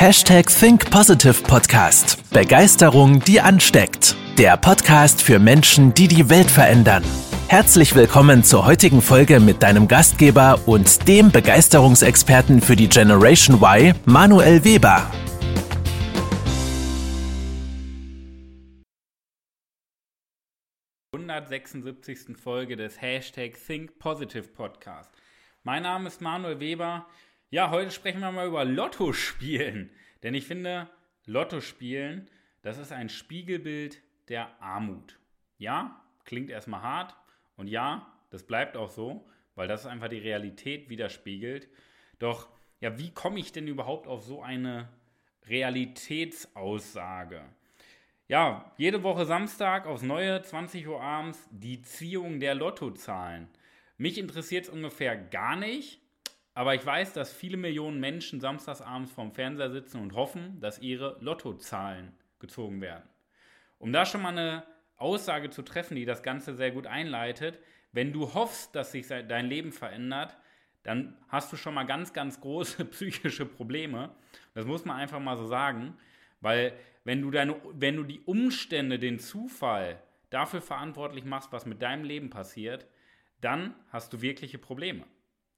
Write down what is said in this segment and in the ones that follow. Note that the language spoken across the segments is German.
Hashtag Think Positive Podcast. Begeisterung, die ansteckt. Der Podcast für Menschen, die die Welt verändern. Herzlich willkommen zur heutigen Folge mit deinem Gastgeber und dem Begeisterungsexperten für die Generation Y, Manuel Weber. ...176. Folge des Hashtag Think Positive Podcast. Mein Name ist Manuel Weber. Ja, heute sprechen wir mal über Lotto spielen. Denn ich finde, Lotto spielen, das ist ein Spiegelbild der Armut. Ja, klingt erstmal hart. Und ja, das bleibt auch so, weil das einfach die Realität widerspiegelt. Doch, ja, wie komme ich denn überhaupt auf so eine Realitätsaussage? Ja, jede Woche Samstag aufs Neue, 20 Uhr abends, die Ziehung der Lottozahlen. Mich interessiert es ungefähr gar nicht, aber ich weiß, dass viele Millionen Menschen samstagsabends vorm Fernseher sitzen und hoffen, dass ihre Lottozahlen gezogen werden. Um da schon mal eine Aussage zu treffen, die das Ganze sehr gut einleitet, wenn du hoffst, dass sich dein Leben verändert, dann hast du schon mal ganz, ganz große psychische Probleme. Das muss man einfach mal so sagen, weil wenn du, deine, wenn du die Umstände, den Zufall dafür verantwortlich machst, was mit deinem Leben passiert, dann hast du wirkliche Probleme.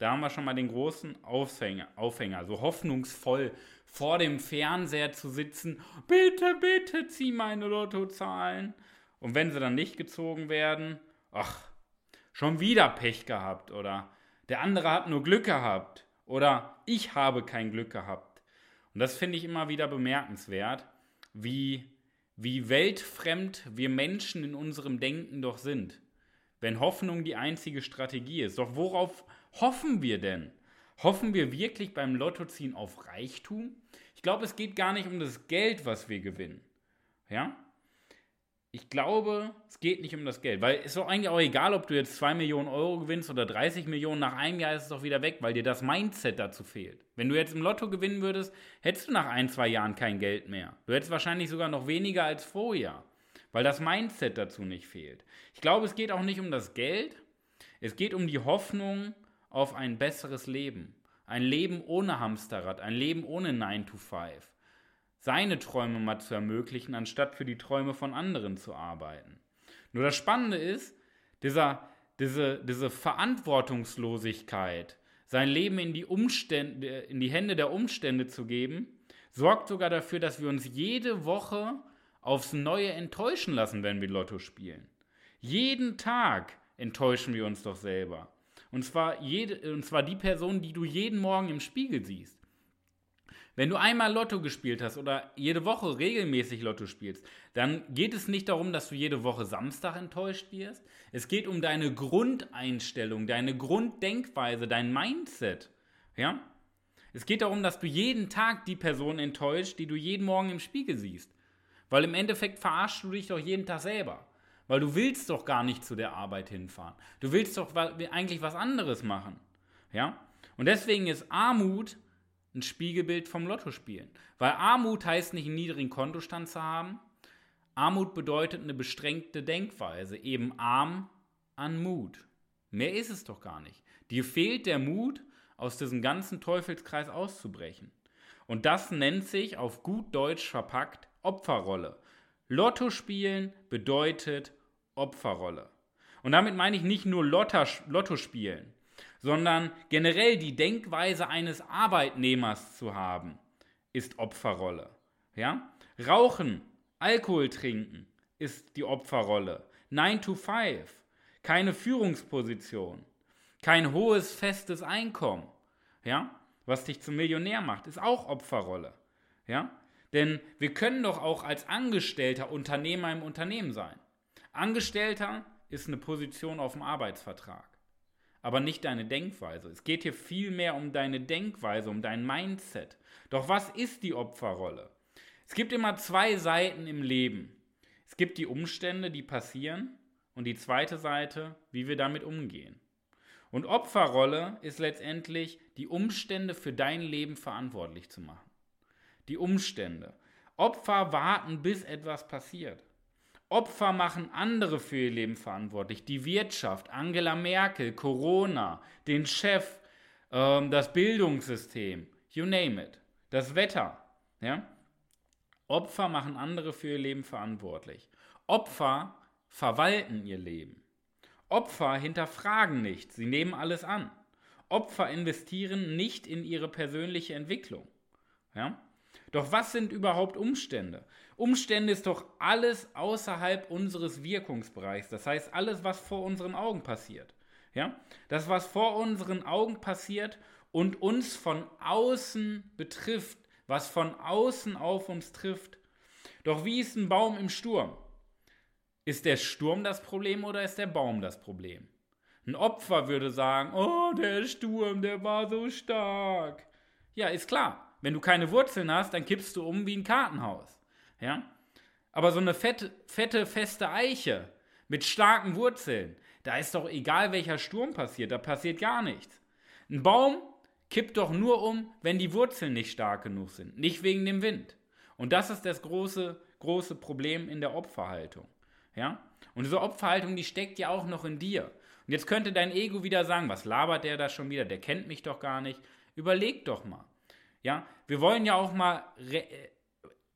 Da haben wir schon mal den großen Aufhänger, Aufhänger, so hoffnungsvoll vor dem Fernseher zu sitzen. Bitte, bitte, zieh meine Lottozahlen. Und wenn sie dann nicht gezogen werden, ach, schon wieder Pech gehabt oder der andere hat nur Glück gehabt oder ich habe kein Glück gehabt. Und das finde ich immer wieder bemerkenswert, wie, wie weltfremd wir Menschen in unserem Denken doch sind. Wenn Hoffnung die einzige Strategie ist. Doch worauf hoffen wir denn? Hoffen wir wirklich beim Lottoziehen auf Reichtum? Ich glaube, es geht gar nicht um das Geld, was wir gewinnen. Ja? Ich glaube, es geht nicht um das Geld, weil es ist doch eigentlich auch egal, ob du jetzt 2 Millionen Euro gewinnst oder 30 Millionen, nach einem Jahr ist es doch wieder weg, weil dir das Mindset dazu fehlt. Wenn du jetzt im Lotto gewinnen würdest, hättest du nach ein, zwei Jahren kein Geld mehr. Du hättest wahrscheinlich sogar noch weniger als vorher, weil das Mindset dazu nicht fehlt. Ich glaube, es geht auch nicht um das Geld, es geht um die Hoffnung, auf ein besseres Leben. Ein Leben ohne Hamsterrad, ein Leben ohne 9 to 5. Seine Träume mal zu ermöglichen, anstatt für die Träume von anderen zu arbeiten. Nur das Spannende ist, dieser, diese, diese Verantwortungslosigkeit, sein Leben in die, Umstände, in die Hände der Umstände zu geben, sorgt sogar dafür, dass wir uns jede Woche aufs Neue enttäuschen lassen, wenn wir Lotto spielen. Jeden Tag enttäuschen wir uns doch selber. Und zwar, jede, und zwar die Person, die du jeden Morgen im Spiegel siehst. Wenn du einmal Lotto gespielt hast oder jede Woche regelmäßig Lotto spielst, dann geht es nicht darum, dass du jede Woche Samstag enttäuscht wirst. Es geht um deine Grundeinstellung, deine Grunddenkweise, dein Mindset. Ja? Es geht darum, dass du jeden Tag die Person enttäuscht, die du jeden Morgen im Spiegel siehst. Weil im Endeffekt verarschst du dich doch jeden Tag selber. Weil du willst doch gar nicht zu der Arbeit hinfahren. Du willst doch eigentlich was anderes machen. Ja? Und deswegen ist Armut ein Spiegelbild vom Lottospielen. Weil Armut heißt nicht einen niedrigen Kontostand zu haben. Armut bedeutet eine bestrengte Denkweise, eben arm an Mut. Mehr ist es doch gar nicht. Dir fehlt der Mut, aus diesem ganzen Teufelskreis auszubrechen. Und das nennt sich auf gut Deutsch verpackt Opferrolle. Lotto spielen bedeutet Opferrolle. Und damit meine ich nicht nur Lotto spielen, sondern generell die Denkweise eines Arbeitnehmers zu haben, ist Opferrolle. Ja? Rauchen, Alkohol trinken ist die Opferrolle. 9 to 5, keine Führungsposition, kein hohes festes Einkommen, ja? was dich zum Millionär macht, ist auch Opferrolle. Ja? Denn wir können doch auch als Angestellter Unternehmer im Unternehmen sein. Angestellter ist eine Position auf dem Arbeitsvertrag, aber nicht deine Denkweise. Es geht hier vielmehr um deine Denkweise, um dein Mindset. Doch was ist die Opferrolle? Es gibt immer zwei Seiten im Leben. Es gibt die Umstände, die passieren und die zweite Seite, wie wir damit umgehen. Und Opferrolle ist letztendlich die Umstände für dein Leben verantwortlich zu machen. Die Umstände. Opfer warten, bis etwas passiert. Opfer machen andere für ihr Leben verantwortlich. Die Wirtschaft, Angela Merkel, Corona, den Chef, ähm, das Bildungssystem, you name it. Das Wetter. Ja? Opfer machen andere für ihr Leben verantwortlich. Opfer verwalten ihr Leben. Opfer hinterfragen nichts, sie nehmen alles an. Opfer investieren nicht in ihre persönliche Entwicklung. Ja? Doch was sind überhaupt Umstände? Umstände ist doch alles außerhalb unseres Wirkungsbereichs. Das heißt, alles, was vor unseren Augen passiert. Ja? Das, was vor unseren Augen passiert und uns von außen betrifft, was von außen auf uns trifft. Doch wie ist ein Baum im Sturm? Ist der Sturm das Problem oder ist der Baum das Problem? Ein Opfer würde sagen, oh, der Sturm, der war so stark. Ja, ist klar. Wenn du keine Wurzeln hast, dann kippst du um wie ein Kartenhaus. Ja? Aber so eine fette, fette, feste Eiche mit starken Wurzeln, da ist doch egal, welcher Sturm passiert, da passiert gar nichts. Ein Baum kippt doch nur um, wenn die Wurzeln nicht stark genug sind, nicht wegen dem Wind. Und das ist das große, große Problem in der Opferhaltung. Ja? Und diese Opferhaltung, die steckt ja auch noch in dir. Und jetzt könnte dein Ego wieder sagen, was labert der da schon wieder? Der kennt mich doch gar nicht. Überleg doch mal. Ja, wir wollen ja auch mal äh,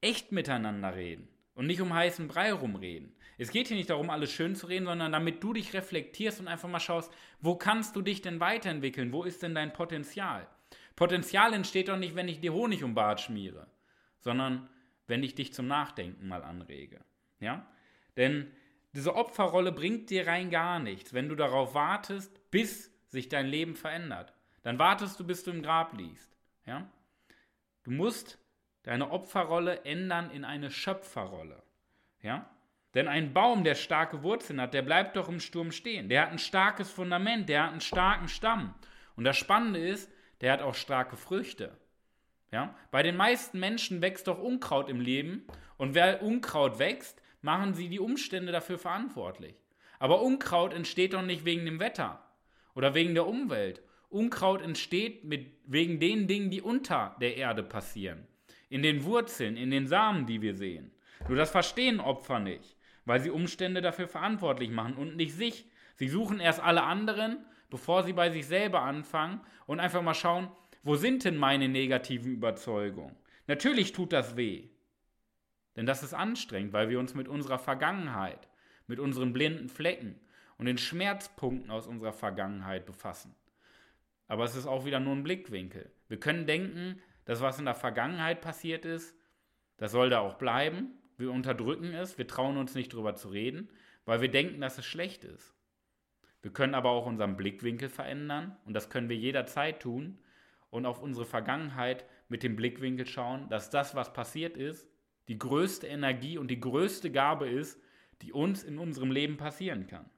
echt miteinander reden und nicht um heißen Brei rumreden. Es geht hier nicht darum, alles schön zu reden, sondern damit du dich reflektierst und einfach mal schaust, wo kannst du dich denn weiterentwickeln? Wo ist denn dein Potenzial? Potenzial entsteht doch nicht, wenn ich dir Honig um Bart schmiere, sondern wenn ich dich zum Nachdenken mal anrege. Ja? Denn diese Opferrolle bringt dir rein gar nichts, wenn du darauf wartest, bis sich dein Leben verändert. Dann wartest du, bis du im Grab liegst. Ja? Du musst deine Opferrolle ändern in eine Schöpferrolle. Ja? Denn ein Baum, der starke Wurzeln hat, der bleibt doch im Sturm stehen. Der hat ein starkes Fundament, der hat einen starken Stamm. Und das Spannende ist, der hat auch starke Früchte. Ja? Bei den meisten Menschen wächst doch Unkraut im Leben. Und wer Unkraut wächst, machen sie die Umstände dafür verantwortlich. Aber Unkraut entsteht doch nicht wegen dem Wetter oder wegen der Umwelt Unkraut entsteht mit, wegen den Dingen, die unter der Erde passieren. In den Wurzeln, in den Samen, die wir sehen. Nur das verstehen Opfer nicht, weil sie Umstände dafür verantwortlich machen und nicht sich. Sie suchen erst alle anderen, bevor sie bei sich selber anfangen und einfach mal schauen, wo sind denn meine negativen Überzeugungen? Natürlich tut das weh. Denn das ist anstrengend, weil wir uns mit unserer Vergangenheit, mit unseren blinden Flecken und den Schmerzpunkten aus unserer Vergangenheit befassen. Aber es ist auch wieder nur ein Blickwinkel. Wir können denken, das, was in der Vergangenheit passiert ist, das soll da auch bleiben. Wir unterdrücken es, wir trauen uns nicht drüber zu reden, weil wir denken, dass es schlecht ist. Wir können aber auch unseren Blickwinkel verändern und das können wir jederzeit tun und auf unsere Vergangenheit mit dem Blickwinkel schauen, dass das, was passiert ist, die größte Energie und die größte Gabe ist, die uns in unserem Leben passieren kann.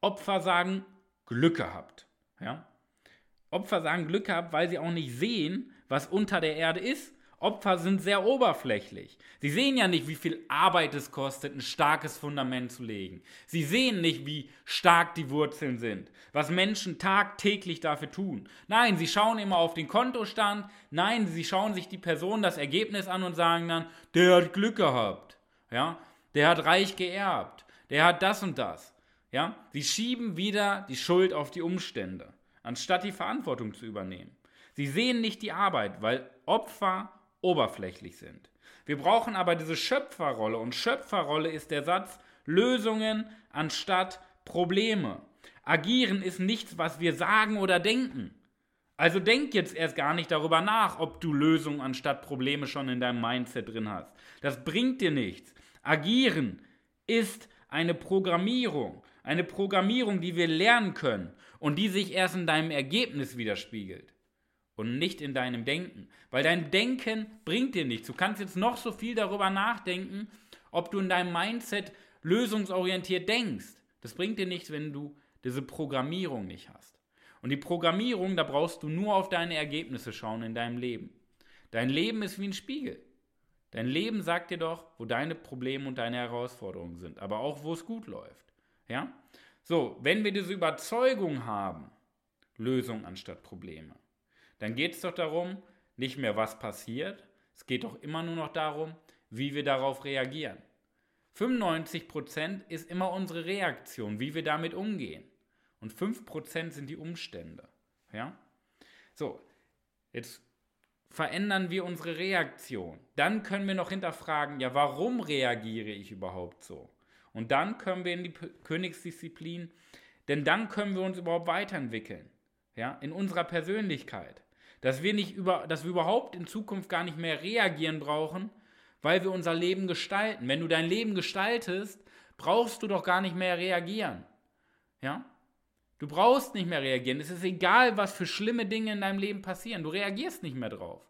Opfer sagen, Glück gehabt. Ja? Opfer sagen Glück gehabt, weil sie auch nicht sehen, was unter der Erde ist. Opfer sind sehr oberflächlich. Sie sehen ja nicht, wie viel Arbeit es kostet, ein starkes Fundament zu legen. Sie sehen nicht, wie stark die Wurzeln sind, was Menschen tagtäglich dafür tun. Nein, sie schauen immer auf den Kontostand. Nein, sie schauen sich die Person das Ergebnis an und sagen dann, der hat Glück gehabt. Ja, der hat reich geerbt. Der hat das und das. Ja, sie schieben wieder die Schuld auf die Umstände anstatt die Verantwortung zu übernehmen. Sie sehen nicht die Arbeit, weil Opfer oberflächlich sind. Wir brauchen aber diese Schöpferrolle und Schöpferrolle ist der Satz Lösungen anstatt Probleme. Agieren ist nichts, was wir sagen oder denken. Also denk jetzt erst gar nicht darüber nach, ob du Lösungen anstatt Probleme schon in deinem Mindset drin hast. Das bringt dir nichts. Agieren ist eine Programmierung. Eine Programmierung, die wir lernen können und die sich erst in deinem Ergebnis widerspiegelt und nicht in deinem Denken. Weil dein Denken bringt dir nichts. Du kannst jetzt noch so viel darüber nachdenken, ob du in deinem Mindset lösungsorientiert denkst. Das bringt dir nichts, wenn du diese Programmierung nicht hast. Und die Programmierung, da brauchst du nur auf deine Ergebnisse schauen in deinem Leben. Dein Leben ist wie ein Spiegel. Dein Leben sagt dir doch, wo deine Probleme und deine Herausforderungen sind, aber auch wo es gut läuft. Ja? So, wenn wir diese Überzeugung haben, Lösung anstatt Probleme, dann geht es doch darum, nicht mehr was passiert, es geht doch immer nur noch darum, wie wir darauf reagieren. 95% ist immer unsere Reaktion, wie wir damit umgehen. Und 5% sind die Umstände. Ja? So, jetzt verändern wir unsere Reaktion. Dann können wir noch hinterfragen, ja, warum reagiere ich überhaupt so? Und dann können wir in die Königsdisziplin, denn dann können wir uns überhaupt weiterentwickeln, ja, in unserer Persönlichkeit. Dass wir nicht über, dass wir überhaupt in Zukunft gar nicht mehr reagieren brauchen, weil wir unser Leben gestalten. Wenn du dein Leben gestaltest, brauchst du doch gar nicht mehr reagieren. Ja? Du brauchst nicht mehr reagieren. Es ist egal, was für schlimme Dinge in deinem Leben passieren. Du reagierst nicht mehr drauf.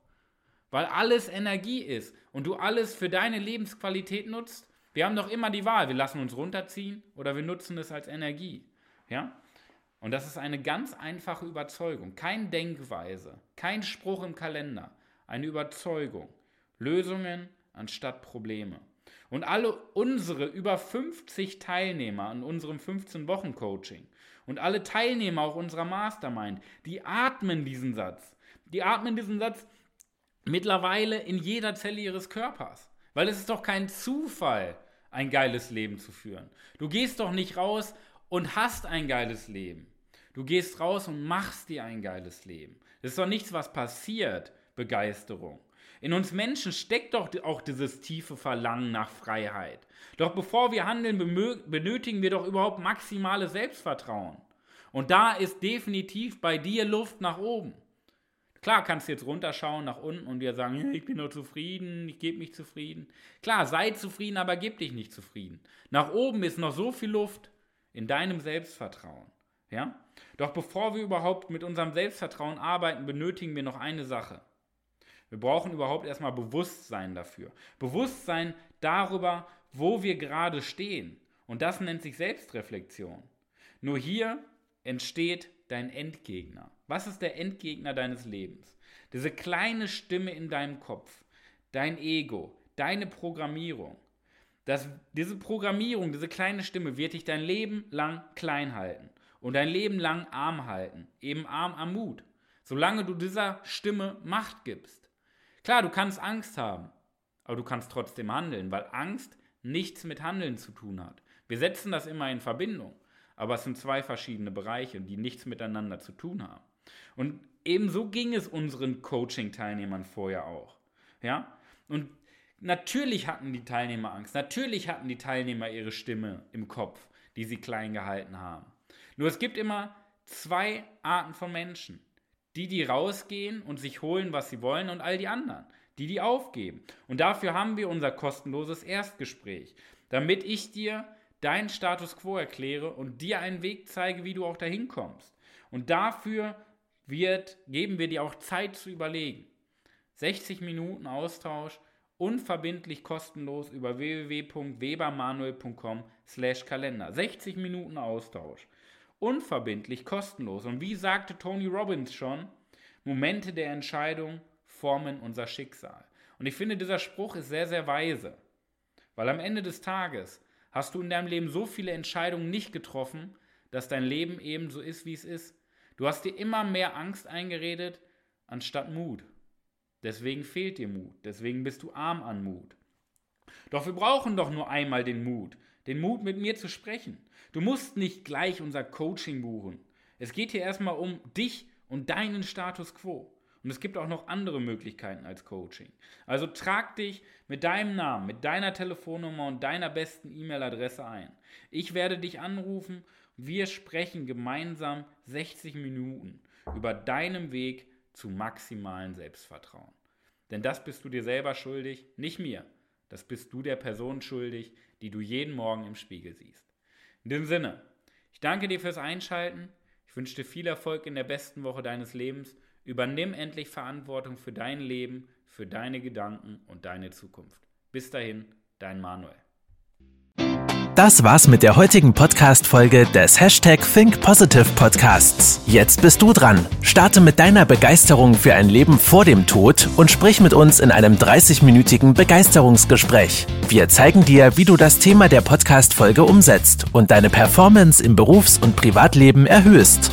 Weil alles Energie ist und du alles für deine Lebensqualität nutzt. Wir haben doch immer die Wahl. Wir lassen uns runterziehen oder wir nutzen es als Energie. Ja? Und das ist eine ganz einfache Überzeugung. Kein Denkweise, kein Spruch im Kalender. Eine Überzeugung. Lösungen anstatt Probleme. Und alle unsere über 50 Teilnehmer an unserem 15-Wochen-Coaching und alle Teilnehmer auch unserer Mastermind, die atmen diesen Satz. Die atmen diesen Satz mittlerweile in jeder Zelle ihres Körpers. Weil es ist doch kein Zufall, ein geiles Leben zu führen. Du gehst doch nicht raus und hast ein geiles Leben. Du gehst raus und machst dir ein geiles Leben. Das ist doch nichts, was passiert, Begeisterung. In uns Menschen steckt doch auch dieses tiefe Verlangen nach Freiheit. Doch bevor wir handeln, benötigen wir doch überhaupt maximales Selbstvertrauen. Und da ist definitiv bei dir Luft nach oben. Klar kannst du jetzt runterschauen nach unten und dir sagen, ich bin nur zufrieden, ich gebe mich zufrieden. Klar, sei zufrieden, aber gib dich nicht zufrieden. Nach oben ist noch so viel Luft in deinem Selbstvertrauen. Ja? Doch bevor wir überhaupt mit unserem Selbstvertrauen arbeiten, benötigen wir noch eine Sache. Wir brauchen überhaupt erstmal Bewusstsein dafür. Bewusstsein darüber, wo wir gerade stehen. Und das nennt sich Selbstreflexion. Nur hier entsteht dein Endgegner. Was ist der Endgegner deines Lebens? Diese kleine Stimme in deinem Kopf, dein Ego, deine Programmierung. Das, diese Programmierung, diese kleine Stimme wird dich dein Leben lang klein halten und dein Leben lang arm halten, eben arm am Mut, solange du dieser Stimme Macht gibst. Klar, du kannst Angst haben, aber du kannst trotzdem handeln, weil Angst nichts mit Handeln zu tun hat. Wir setzen das immer in Verbindung, aber es sind zwei verschiedene Bereiche, die nichts miteinander zu tun haben. Und ebenso ging es unseren Coaching-Teilnehmern vorher auch. Ja? Und natürlich hatten die Teilnehmer Angst, natürlich hatten die Teilnehmer ihre Stimme im Kopf, die sie klein gehalten haben. Nur es gibt immer zwei Arten von Menschen die, die rausgehen und sich holen, was sie wollen, und all die anderen, die, die aufgeben. Und dafür haben wir unser kostenloses Erstgespräch, damit ich dir deinen Status quo erkläre und dir einen Weg zeige, wie du auch dahin kommst. Und dafür wird, geben wir dir auch Zeit zu überlegen. 60 Minuten Austausch, unverbindlich kostenlos über www.webermanuel.com/kalender. 60 Minuten Austausch unverbindlich, kostenlos. Und wie sagte Tony Robbins schon, Momente der Entscheidung formen unser Schicksal. Und ich finde, dieser Spruch ist sehr, sehr weise. Weil am Ende des Tages hast du in deinem Leben so viele Entscheidungen nicht getroffen, dass dein Leben eben so ist, wie es ist. Du hast dir immer mehr Angst eingeredet, anstatt Mut. Deswegen fehlt dir Mut. Deswegen bist du arm an Mut. Doch wir brauchen doch nur einmal den Mut den Mut, mit mir zu sprechen. Du musst nicht gleich unser Coaching buchen. Es geht hier erstmal um dich und deinen Status quo. Und es gibt auch noch andere Möglichkeiten als Coaching. Also trag dich mit deinem Namen, mit deiner Telefonnummer und deiner besten E-Mail-Adresse ein. Ich werde dich anrufen. Wir sprechen gemeinsam 60 Minuten über deinen Weg zu maximalen Selbstvertrauen. Denn das bist du dir selber schuldig, nicht mir. Das bist du der Person schuldig, die du jeden Morgen im Spiegel siehst. In diesem Sinne, ich danke dir fürs Einschalten. Ich wünsche dir viel Erfolg in der besten Woche deines Lebens. Übernimm endlich Verantwortung für dein Leben, für deine Gedanken und deine Zukunft. Bis dahin, dein Manuel. Das war's mit der heutigen Podcast-Folge des Hashtag Think Podcasts. Jetzt bist du dran. Starte mit deiner Begeisterung für ein Leben vor dem Tod und sprich mit uns in einem 30-minütigen Begeisterungsgespräch. Wir zeigen dir, wie du das Thema der Podcast-Folge umsetzt und deine Performance im Berufs- und Privatleben erhöhst.